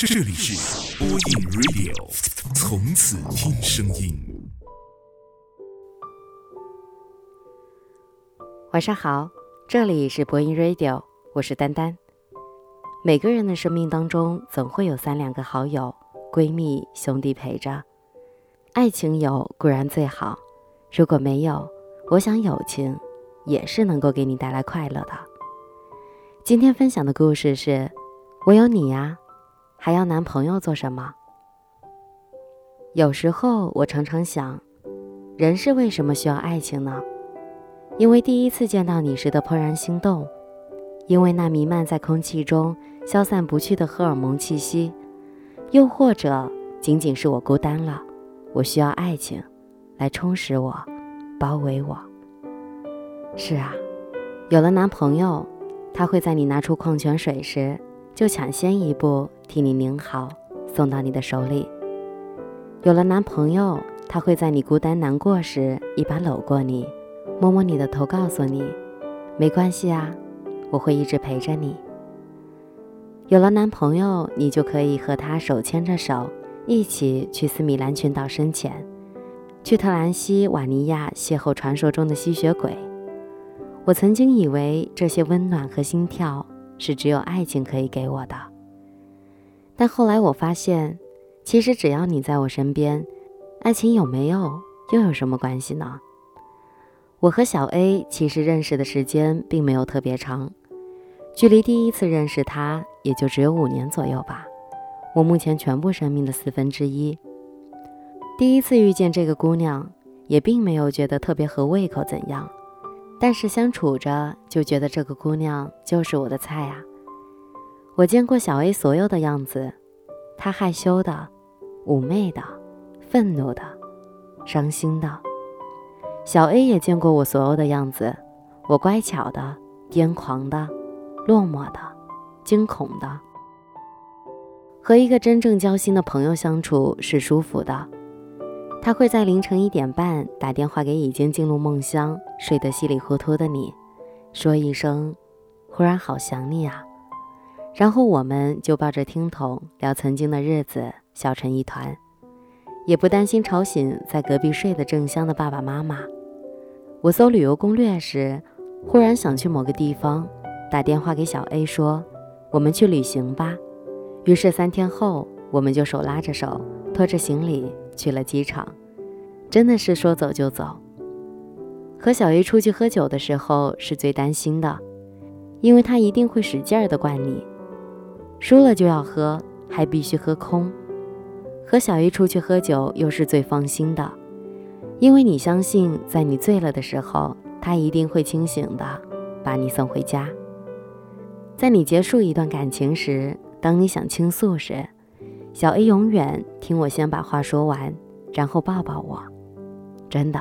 这里是播音 Radio，从此听声音。晚上好，这里是播音 Radio，我是丹丹。每个人的生命当中，总会有三两个好友、闺蜜、兄弟陪着。爱情有固然最好，如果没有，我想友情也是能够给你带来快乐的。今天分享的故事是：我有你呀。还要男朋友做什么？有时候我常常想，人是为什么需要爱情呢？因为第一次见到你时的怦然心动，因为那弥漫在空气中消散不去的荷尔蒙气息，又或者仅仅是我孤单了，我需要爱情来充实我，包围我。是啊，有了男朋友，他会在你拿出矿泉水时。就抢先一步替你拧好，送到你的手里。有了男朋友，他会在你孤单难过时一把搂过你，摸摸你的头，告诉你没关系啊，我会一直陪着你。有了男朋友，你就可以和他手牵着手，一起去斯米兰群岛深潜，去特兰西瓦尼亚邂逅传说中的吸血鬼。我曾经以为这些温暖和心跳。是只有爱情可以给我的，但后来我发现，其实只要你在我身边，爱情有没有又有什么关系呢？我和小 A 其实认识的时间并没有特别长，距离第一次认识他也就只有五年左右吧，我目前全部生命的四分之一。第一次遇见这个姑娘，也并没有觉得特别合胃口，怎样？但是相处着就觉得这个姑娘就是我的菜啊！我见过小 A 所有的样子，她害羞的、妩媚的、愤怒的、伤心的。小 A 也见过我所有的样子，我乖巧的、癫狂的、落寞的、惊恐的。和一个真正交心的朋友相处是舒服的。他会在凌晨一点半打电话给已经进入梦乡、睡得稀里糊涂的你，说一声“忽然好想你啊”，然后我们就抱着听筒聊曾经的日子，笑成一团，也不担心吵醒在隔壁睡得正香的爸爸妈妈。我搜旅游攻略时，忽然想去某个地方，打电话给小 A 说：“我们去旅行吧。”于是三天后，我们就手拉着手，拖着行李。去了机场，真的是说走就走。和小 A 出去喝酒的时候是最担心的，因为他一定会使劲儿的灌你，输了就要喝，还必须喝空。和小 A 出去喝酒又是最放心的，因为你相信在你醉了的时候，他一定会清醒的把你送回家。在你结束一段感情时，当你想倾诉时。小 A 永远听我先把话说完，然后抱抱我。真的，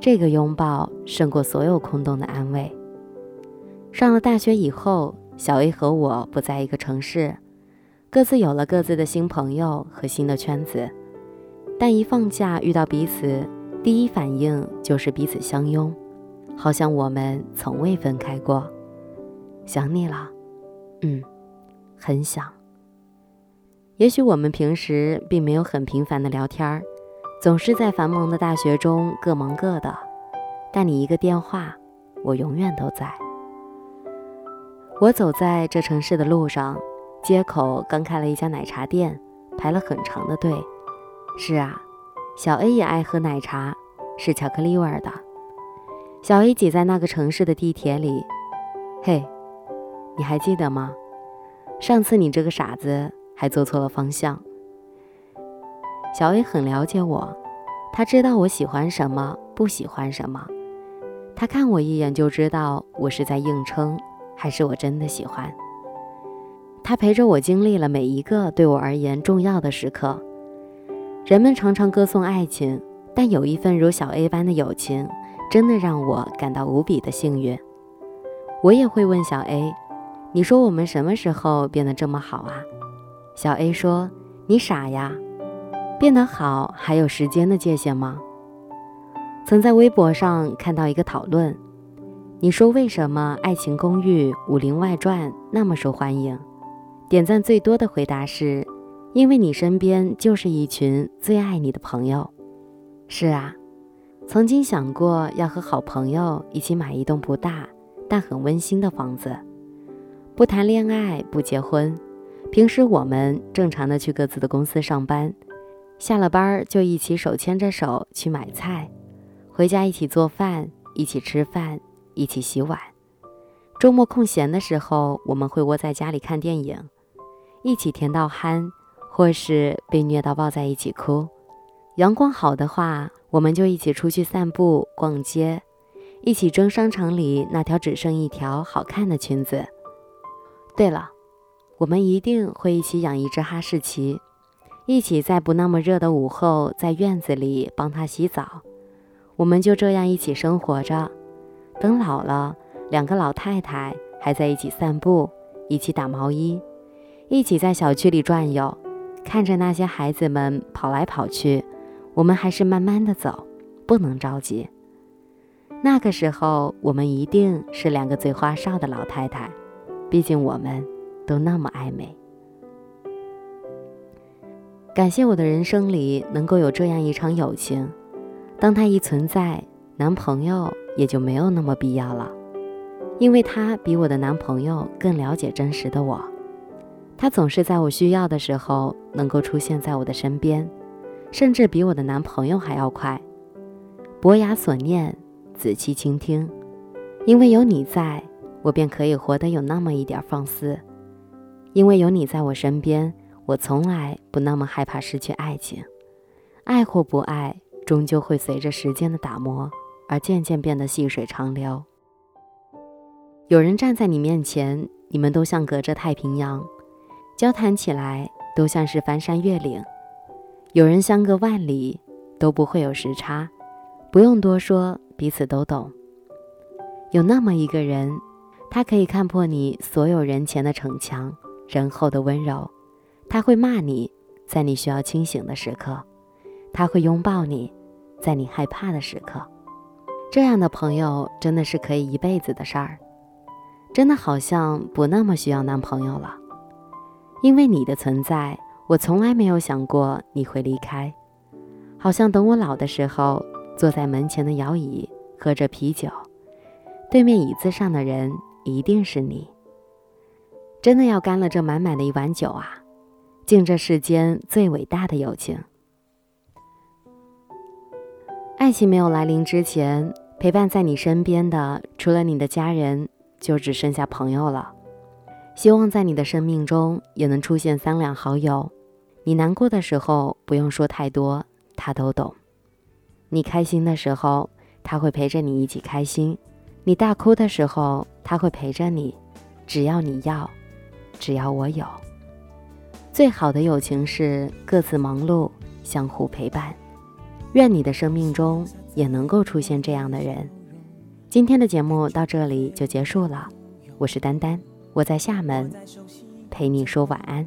这个拥抱胜过所有空洞的安慰。上了大学以后，小 A 和我不在一个城市，各自有了各自的新朋友和新的圈子。但一放假遇到彼此，第一反应就是彼此相拥，好像我们从未分开过。想你了，嗯，很想。也许我们平时并没有很频繁的聊天儿，总是在繁忙的大学中各忙各的，但你一个电话，我永远都在。我走在这城市的路上，街口刚开了一家奶茶店，排了很长的队。是啊，小 A 也爱喝奶茶，是巧克力味儿的。小 A 挤在那个城市的地铁里，嘿，你还记得吗？上次你这个傻子。还做错了方向。小 A 很了解我，他知道我喜欢什么，不喜欢什么。他看我一眼就知道我是在硬撑，还是我真的喜欢。他陪着我经历了每一个对我而言重要的时刻。人们常常歌颂爱情，但有一份如小 A 般的友情，真的让我感到无比的幸运。我也会问小 A：“ 你说我们什么时候变得这么好啊？”小 A 说：“你傻呀，变得好还有时间的界限吗？”曾在微博上看到一个讨论，你说为什么《爱情公寓》《武林外传》那么受欢迎？点赞最多的回答是：因为你身边就是一群最爱你的朋友。是啊，曾经想过要和好朋友一起买一栋不大但很温馨的房子，不谈恋爱，不结婚，平时我们正常的去各自的公司上班，下了班就一起手牵着手去买菜，回家一起做饭，一起吃饭，一起洗碗。周末空闲的时候，我们会窝在家里看电影，一起甜到憨，或是被虐到抱在一起哭。阳光好的话，我们就一起出去散步、逛街，一起争商场里那条只剩一条好看的裙子。对了，我们一定会一起养一只哈士奇，一起在不那么热的午后在院子里帮它洗澡。我们就这样一起生活着，等老了。两个老太太还在一起散步，一起打毛衣，一起在小区里转悠，看着那些孩子们跑来跑去，我们还是慢慢的走，不能着急。那个时候，我们一定是两个最花哨的老太太，毕竟我们都那么爱美。感谢我的人生里能够有这样一场友情，当它一存在，男朋友也就没有那么必要了。因为他比我的男朋友更了解真实的我，他总是在我需要的时候能够出现在我的身边，甚至比我的男朋友还要快。伯牙所念，子期倾听。因为有你在，我便可以活得有那么一点放肆。因为有你在我身边，我从来不那么害怕失去爱情。爱或不爱，终究会随着时间的打磨而渐渐变得细水长流。有人站在你面前，你们都像隔着太平洋，交谈起来都像是翻山越岭；有人相隔万里，都不会有时差，不用多说，彼此都懂。有那么一个人，他可以看破你所有人前的逞强，人后的温柔；他会骂你，在你需要清醒的时刻；他会拥抱你，在你害怕的时刻。这样的朋友，真的是可以一辈子的事儿。真的好像不那么需要男朋友了，因为你的存在，我从来没有想过你会离开。好像等我老的时候，坐在门前的摇椅，喝着啤酒，对面椅子上的人一定是你。真的要干了这满满的一碗酒啊，敬这世间最伟大的友情。爱情没有来临之前，陪伴在你身边的，除了你的家人。就只剩下朋友了。希望在你的生命中也能出现三两好友。你难过的时候不用说太多，他都懂；你开心的时候，他会陪着你一起开心；你大哭的时候，他会陪着你。只要你要，只要我有。最好的友情是各自忙碌，相互陪伴。愿你的生命中也能够出现这样的人。今天的节目到这里就结束了，我是丹丹，我在厦门陪你说晚安。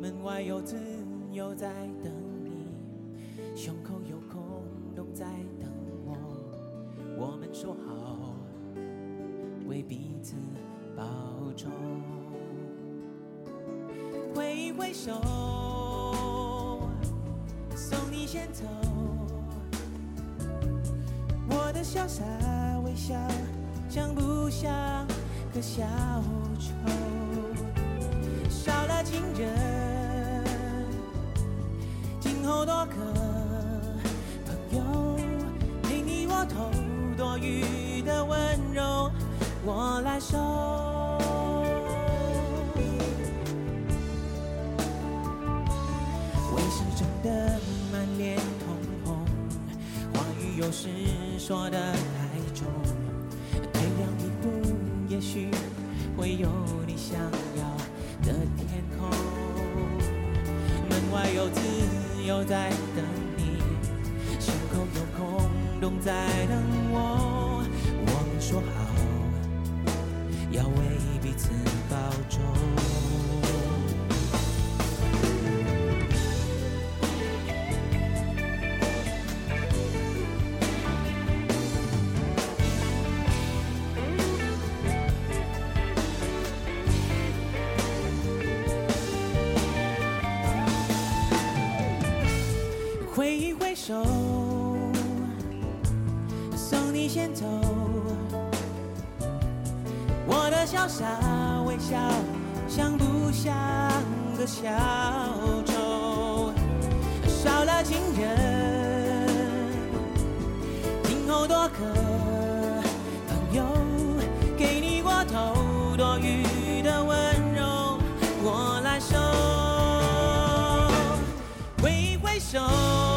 门外有自由在等你，胸口有空洞在等我。我们说好彼此保重，挥挥手。送你先走，我的潇洒微笑像不像个小丑？少了情人，今后多个朋友陪你我偷多余的温柔，我来收。有时说的太重，退让一步，也许会有你想要的天空。门外有自由在等你，胸口有空洞在等我。我们说好自保重，挥一挥手，送你先走。我的潇洒微笑，像不像个小丑？少了情人，今后多个朋友，给你过头多余的温柔，我来收。挥挥手。